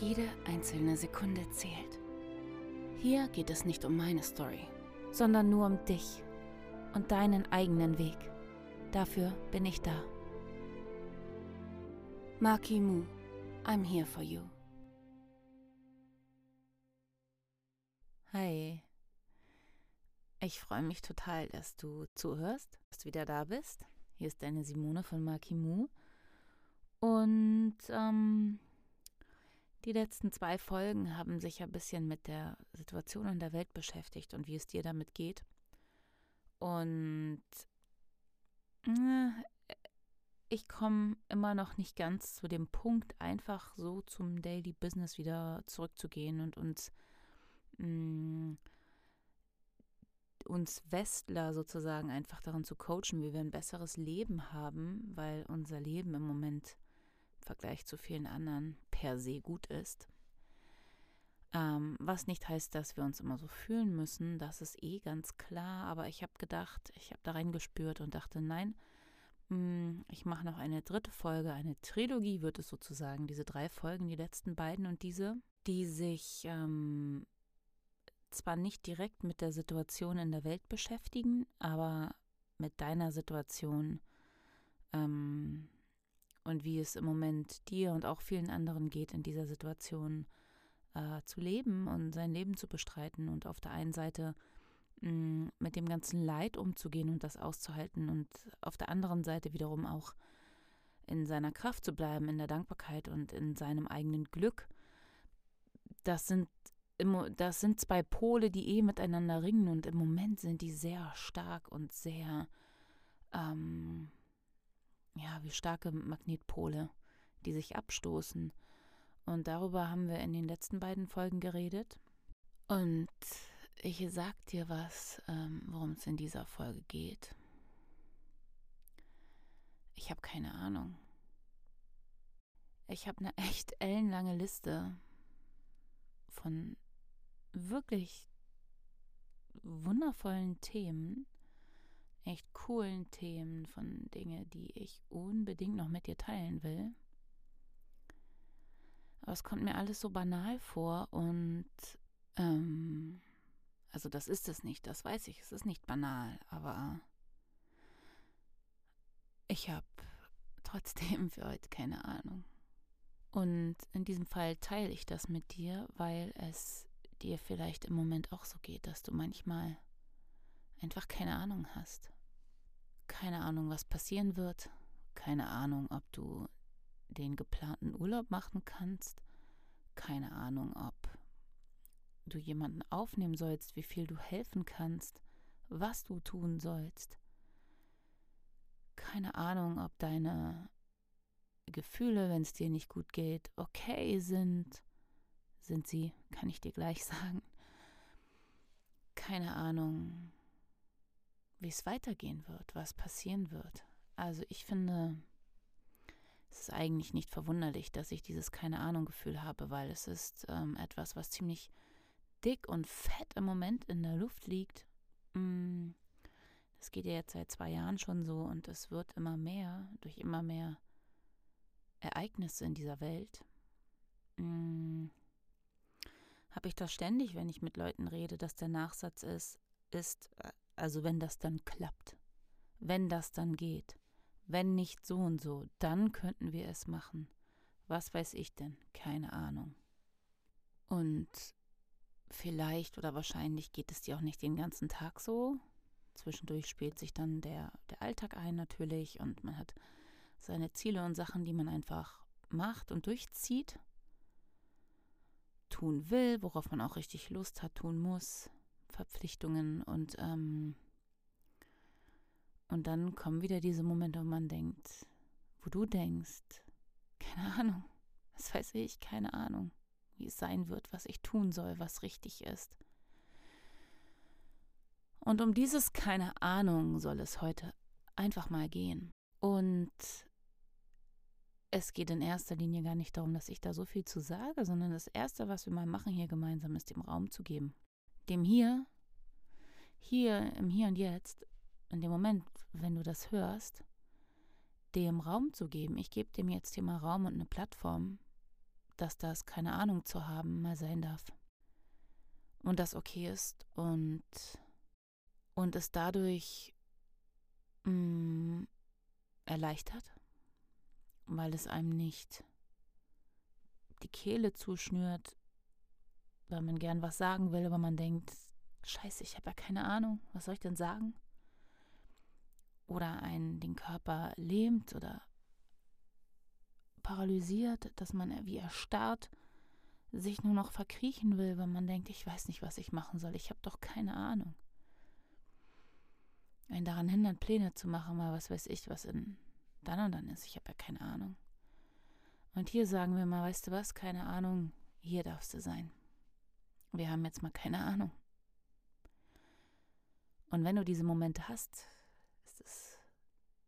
Jede einzelne Sekunde zählt. Hier geht es nicht um meine Story, sondern nur um dich und deinen eigenen Weg. Dafür bin ich da. Maki Mu, I'm here for you. Hi. Ich freue mich total, dass du zuhörst, dass du wieder da bist. Hier ist deine Simone von Maki Mu. Und ähm, die letzten zwei Folgen haben sich ein bisschen mit der Situation in der Welt beschäftigt und wie es dir damit geht. Und äh, ich komme immer noch nicht ganz zu dem Punkt, einfach so zum Daily Business wieder zurückzugehen und uns, mh, mm, uns Westler sozusagen einfach daran zu coachen, wie wir ein besseres Leben haben, weil unser Leben im Moment Vergleich zu vielen anderen per se gut ist. Ähm, was nicht heißt, dass wir uns immer so fühlen müssen, das ist eh ganz klar, aber ich habe gedacht, ich habe da reingespürt und dachte, nein, hm, ich mache noch eine dritte Folge, eine Trilogie wird es sozusagen, diese drei Folgen, die letzten beiden und diese, die sich ähm, zwar nicht direkt mit der Situation in der Welt beschäftigen, aber mit deiner Situation ähm, und wie es im Moment dir und auch vielen anderen geht, in dieser Situation äh, zu leben und sein Leben zu bestreiten und auf der einen Seite mit dem ganzen Leid umzugehen und das auszuhalten und auf der anderen Seite wiederum auch in seiner Kraft zu bleiben, in der Dankbarkeit und in seinem eigenen Glück. Das sind, das sind zwei Pole, die eh miteinander ringen und im Moment sind die sehr stark und sehr, ähm, ja, wie starke Magnetpole, die sich abstoßen. Und darüber haben wir in den letzten beiden Folgen geredet. Und ich sag dir was, ähm, worum es in dieser Folge geht. Ich habe keine Ahnung. Ich habe eine echt ellenlange Liste von wirklich wundervollen Themen, echt coolen Themen, von Dingen, die ich unbedingt noch mit dir teilen will. Aber es kommt mir alles so banal vor und ähm, also das ist es nicht, das weiß ich, es ist nicht banal, aber ich habe trotzdem für heute keine Ahnung. Und in diesem Fall teile ich das mit dir, weil es dir vielleicht im Moment auch so geht, dass du manchmal einfach keine Ahnung hast. Keine Ahnung, was passieren wird. Keine Ahnung, ob du den geplanten Urlaub machen kannst. Keine Ahnung, ob du jemanden aufnehmen sollst, wie viel du helfen kannst, was du tun sollst. Keine Ahnung, ob deine Gefühle, wenn es dir nicht gut geht, okay sind. Sind sie, kann ich dir gleich sagen. Keine Ahnung, wie es weitergehen wird, was passieren wird. Also ich finde, es ist eigentlich nicht verwunderlich, dass ich dieses keine Ahnung Gefühl habe, weil es ist ähm, etwas, was ziemlich dick und fett im Moment in der Luft liegt. Mm, das geht ja jetzt seit zwei Jahren schon so und es wird immer mehr durch immer mehr Ereignisse in dieser Welt. Mm, Habe ich das ständig, wenn ich mit Leuten rede, dass der Nachsatz ist, ist, also wenn das dann klappt, wenn das dann geht, wenn nicht so und so, dann könnten wir es machen. Was weiß ich denn? Keine Ahnung. Und vielleicht oder wahrscheinlich geht es dir auch nicht den ganzen Tag so. Zwischendurch spielt sich dann der, der Alltag ein natürlich und man hat seine Ziele und Sachen, die man einfach macht und durchzieht, tun will, worauf man auch richtig Lust hat, tun muss, Verpflichtungen und ähm, und dann kommen wieder diese Momente, wo man denkt, wo du denkst, keine Ahnung, was weiß ich, keine Ahnung, wie es sein wird, was ich tun soll, was richtig ist. Und um dieses keine Ahnung soll es heute einfach mal gehen. Und es geht in erster Linie gar nicht darum, dass ich da so viel zu sage, sondern das Erste, was wir mal machen hier gemeinsam, ist dem Raum zu geben. Dem hier, hier im Hier und Jetzt, in dem Moment, wenn du das hörst, dem Raum zu geben. Ich gebe dem jetzt hier mal Raum und eine Plattform, dass das, keine Ahnung zu haben, mal sein darf. Und das okay ist und, und es dadurch mh, mm, erleichtert, weil es einem nicht die Kehle zuschnürt, weil man gern was sagen will, aber man denkt, scheiße, ich habe ja keine Ahnung, was soll ich denn sagen? Oder einen den Körper lähmt oder paralysiert, dass man wie erstarrt sich nur noch verkriechen will, weil man denkt, ich weiß nicht, was ich machen soll, ich habe doch keine Ahnung. Einen daran hindert, Pläne zu machen, mal was weiß ich, was in dann und dann ist, ich habe ja keine Ahnung. Und hier sagen wir mal, weißt du was, keine Ahnung, hier darfst du sein. Wir haben jetzt mal keine Ahnung. Und wenn du diese Momente hast, ist es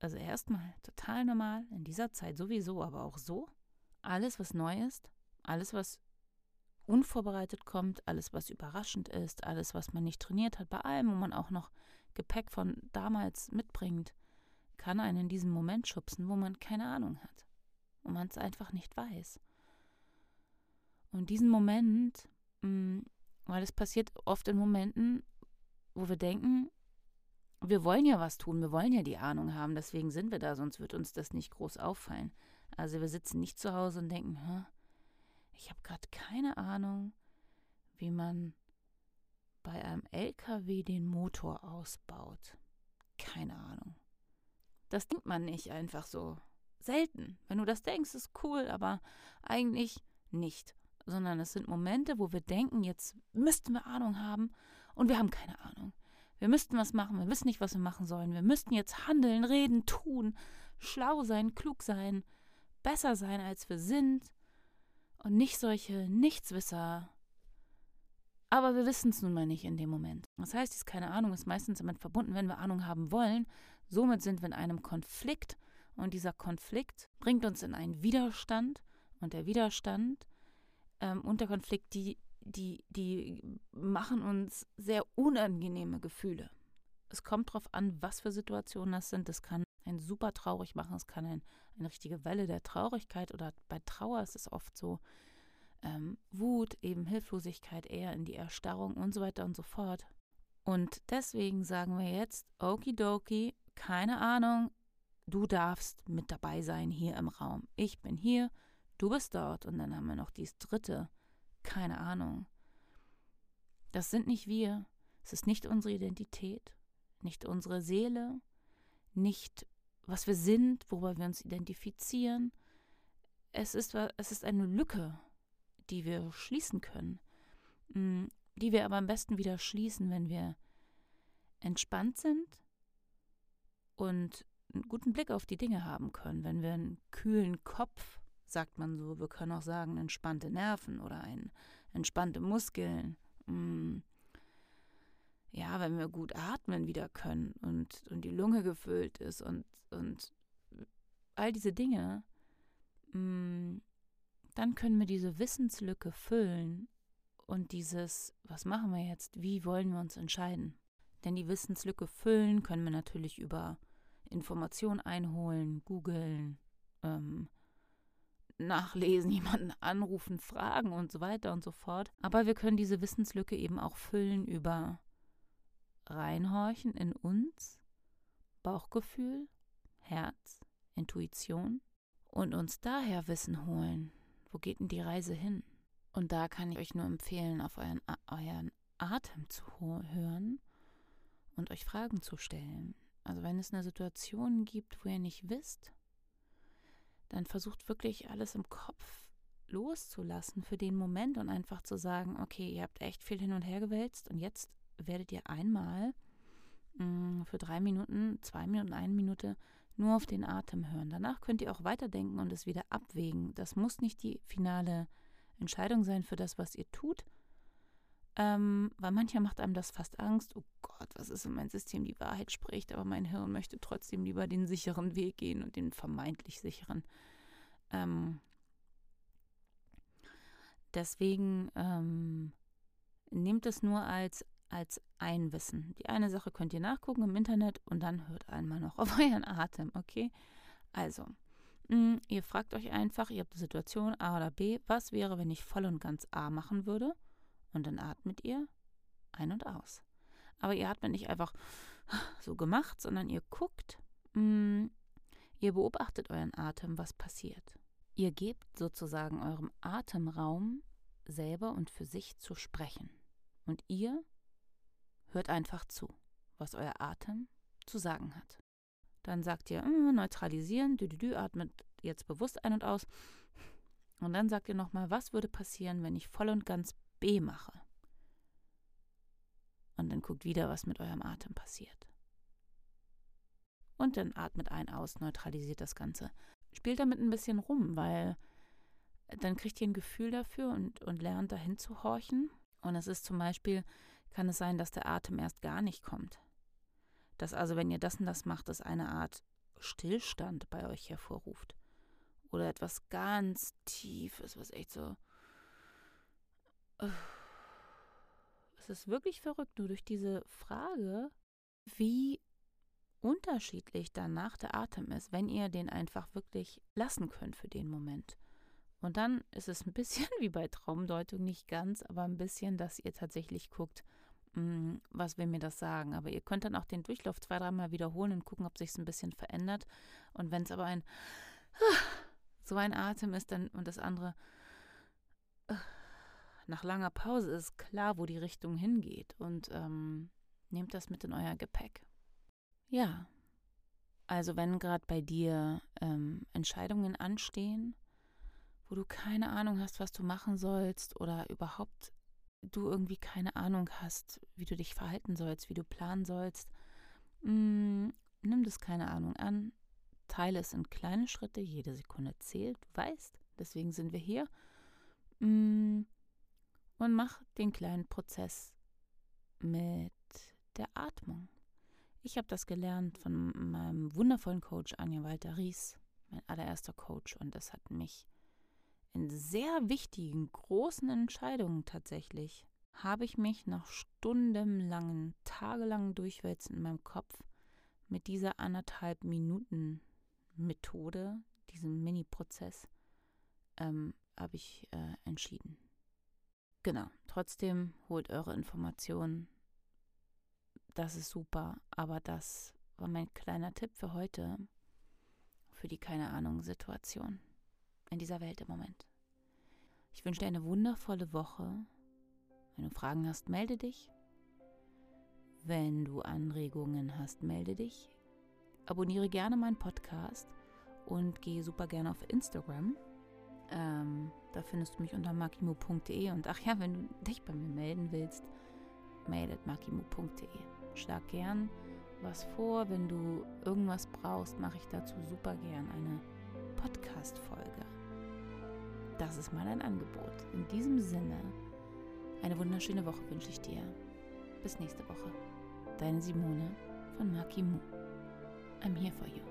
also erstmal total normal, in dieser Zeit sowieso, aber auch so. Alles, was neu ist, alles, was unvorbereitet kommt, alles, was überraschend ist, alles, was man nicht trainiert hat, bei allem, wo man auch noch Gepäck von damals mitbringt, kann einen in diesen Moment schubsen, wo man keine Ahnung hat, wo man es einfach nicht weiß. Und diesen Moment, mh, mm, weil es passiert oft in Momenten, wo wir denken, wir wollen ja was tun, wir wollen ja die Ahnung haben, deswegen sind wir da, sonst wird uns das nicht groß auffallen. Also wir sitzen nicht zu Hause und denken, ich habe gerade keine Ahnung, wie man bei einem LKW den Motor ausbaut. Keine Ahnung. Das denkt man nicht einfach so. Selten. Wenn du das denkst, ist cool, aber eigentlich nicht. Sondern es sind Momente, wo wir denken, jetzt müssten wir Ahnung haben und wir haben keine Ahnung. Wir müssten was machen, wir wissen nicht, was wir machen sollen. Wir müssten jetzt handeln, reden, tun, schlau sein, klug sein, besser sein, als wir sind. Und nicht solche Nichtswisser. Aber wir wissen es nun mal nicht in dem Moment. Das heißt, diese keine Ahnung ist meistens damit verbunden, wenn wir Ahnung haben wollen. Somit sind wir in einem Konflikt und dieser Konflikt bringt uns in einen Widerstand und der Widerstand ähm, und der Konflikt, die die, die machen uns sehr unangenehme Gefühle. Es kommt darauf an, was für Situationen das sind. Das kann ein super traurig machen, es kann ein, eine richtige Welle der Traurigkeit oder bei Trauer ist es oft so, ähm, Wut, eben Hilflosigkeit eher in die Erstarrung und so weiter und so fort. Und deswegen sagen wir jetzt, okidoki, keine Ahnung, du darfst mit dabei sein hier im Raum. Ich bin hier, du bist dort. Und dann haben wir noch dieses dritte, keine Ahnung. Das sind nicht wir. Es ist nicht unsere Identität, nicht unsere Seele, nicht was wir sind, worüber wir uns identifizieren. Es ist, es ist eine Lücke, die wir schließen können, mm, die wir aber am besten wieder schließen, wenn wir entspannt sind und einen guten Blick auf die Dinge haben können, wenn wir einen kühlen Kopf sagt man so. Wir können auch sagen, entspannte Nerven oder ein, entspannte Muskeln. Mm. Ja, wenn wir gut atmen wieder können und, und die Lunge gefüllt ist und, und all diese Dinge, mm, dann können wir diese Wissenslücke füllen und dieses, was machen wir jetzt, wie wollen wir uns entscheiden? Denn die Wissenslücke füllen können wir natürlich über Informationen einholen, googeln, ähm, nachlesen, jemanden anrufen, fragen und so weiter und so fort. Aber wir können diese Wissenslücke eben auch füllen über Reinhorchen in uns, Bauchgefühl, Herz, Intuition und uns daher Wissen holen. Wo geht denn die Reise hin? Und da kann ich euch nur empfehlen, auf euren, euren Atem zu hören und euch Fragen zu stellen. Also wenn es eine Situation gibt, wo ihr nicht wisst, dann versucht wirklich alles im Kopf loszulassen für den Moment und einfach zu sagen, okay, ihr habt echt viel hin und her gewälzt und jetzt werdet ihr einmal mh, mm, für drei Minuten, zwei Minuten, eine Minute nur auf den Atem hören. Danach könnt ihr auch weiterdenken und es wieder abwägen. Das muss nicht die finale Entscheidung sein für das, was ihr tut. Ähm, weil manchmal macht einem das fast Angst. Oh Gott, was ist, wenn mein System die Wahrheit spricht, aber mein Hirn möchte trotzdem lieber den sicheren Weg gehen und den vermeintlich sicheren. Ähm, deswegen ähm, nehmt es nur als, als Einwissen. Die eine Sache könnt ihr nachgucken im Internet und dann hört einmal noch auf euren Atem, okay? Also, mh, mm, ihr fragt euch einfach, ihr habt die Situation A oder B, was wäre, wenn ich voll und ganz A machen würde? Und dann atmet ihr ein und aus. Aber ihr atmet nicht einfach so gemacht, sondern ihr guckt, mm, ihr beobachtet euren Atem, was passiert. Ihr gebt sozusagen eurem Atemraum selber und für sich zu sprechen. Und ihr hört einfach zu, was euer Atem zu sagen hat. Dann sagt ihr, äh, neutralisieren, dü, dü, dü, atmet jetzt bewusst ein und aus. Und dann sagt ihr nochmal, was würde passieren, wenn ich voll und ganz Mache? Und dann guckt wieder, was mit eurem Atem passiert. Und dann atmet ein aus, neutralisiert das Ganze. Spielt damit ein bisschen rum, weil dann kriegt ihr ein Gefühl dafür und, und lernt dahin zu horchen. Und es ist zum Beispiel, kann es sein, dass der Atem erst gar nicht kommt. Dass also, wenn ihr das und das macht, es eine Art Stillstand bei euch hervorruft. Oder etwas ganz Tiefes, was echt so. Es ist wirklich verrückt, nur durch diese Frage, wie unterschiedlich danach der Atem ist, wenn ihr den einfach wirklich lassen könnt für den Moment. Und dann ist es ein bisschen wie bei Traumdeutung, nicht ganz, aber ein bisschen, dass ihr tatsächlich guckt, hm, was will mir das sagen. Aber ihr könnt dann auch den Durchlauf zwei, dreimal wiederholen und gucken, ob sich es ein bisschen verändert. Und wenn es aber ein so ein Atem ist dann und das andere nach langer Pause ist klar, wo die Richtung hingeht. Und ähm, nehmt das mit in euer Gepäck. Ja, also wenn gerade bei dir ähm, Entscheidungen anstehen, wo du keine Ahnung hast, was du machen sollst oder überhaupt du irgendwie keine Ahnung hast, wie du dich verhalten sollst, wie du planen sollst, mh, mm, nimm das keine Ahnung an, teile es in kleine Schritte, jede Sekunde zählt, du weißt, deswegen sind wir hier, mh, mm, und mach den kleinen Prozess mit der Atmung. Ich habe das gelernt von meinem wundervollen Coach Anja Walter Ries, mein allererster Coach, und das hat mich in sehr wichtigen, großen Entscheidungen tatsächlich habe ich mich nach stundenlangen, tagelangen Durchwälzen in meinem Kopf mit dieser anderthalb Minuten Methode, diesem Mini-Prozess, ähm, habe ich äh, entschieden. Genau, trotzdem holt eure Informationen. Das ist super, aber das war mein kleiner Tipp für heute, für die keine Ahnung Situation in dieser Welt im Moment. Ich wünsche dir eine wundervolle Woche. Wenn du Fragen hast, melde dich. Wenn du Anregungen hast, melde dich. Abonniere gerne meinen Podcast und gehe super gerne auf Instagram. Ähm, da findest du mich unter makimo.de. Und ach ja, wenn du dich bei mir melden willst, mailet makimo.de. Schlag gern was vor. Wenn du irgendwas brauchst, mache ich dazu super gern eine Podcast-Folge. Das ist mal ein Angebot. In diesem Sinne, eine wunderschöne Woche wünsche ich dir. Bis nächste Woche. Deine Simone von Maki Mu. I'm here for you.